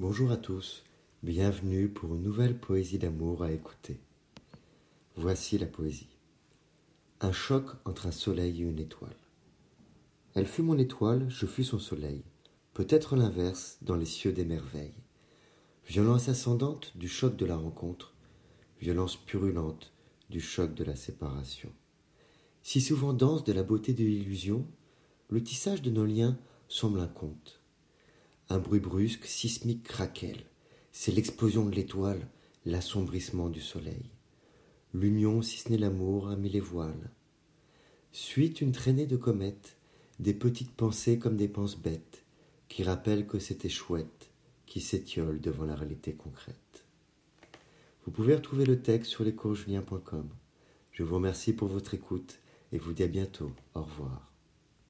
Bonjour à tous, bienvenue pour une nouvelle poésie d'amour à écouter. Voici la poésie. Un choc entre un soleil et une étoile. Elle fut mon étoile, je fus son soleil, peut-être l'inverse dans les cieux des merveilles. Violence ascendante du choc de la rencontre, violence purulente du choc de la séparation. Si souvent dense de la beauté de l'illusion, le tissage de nos liens semble un conte. Un bruit brusque, sismique craquelle. C'est l'explosion de l'étoile, l'assombrissement du soleil. L'union, si ce n'est l'amour, a mis les voiles. Suit une traînée de comètes, des petites pensées comme des penses bêtes, qui rappellent que c'était chouette, qui s'étiolent devant la réalité concrète. Vous pouvez retrouver le texte sur lescoursjulien.com. Je vous remercie pour votre écoute et vous dis à bientôt. Au revoir.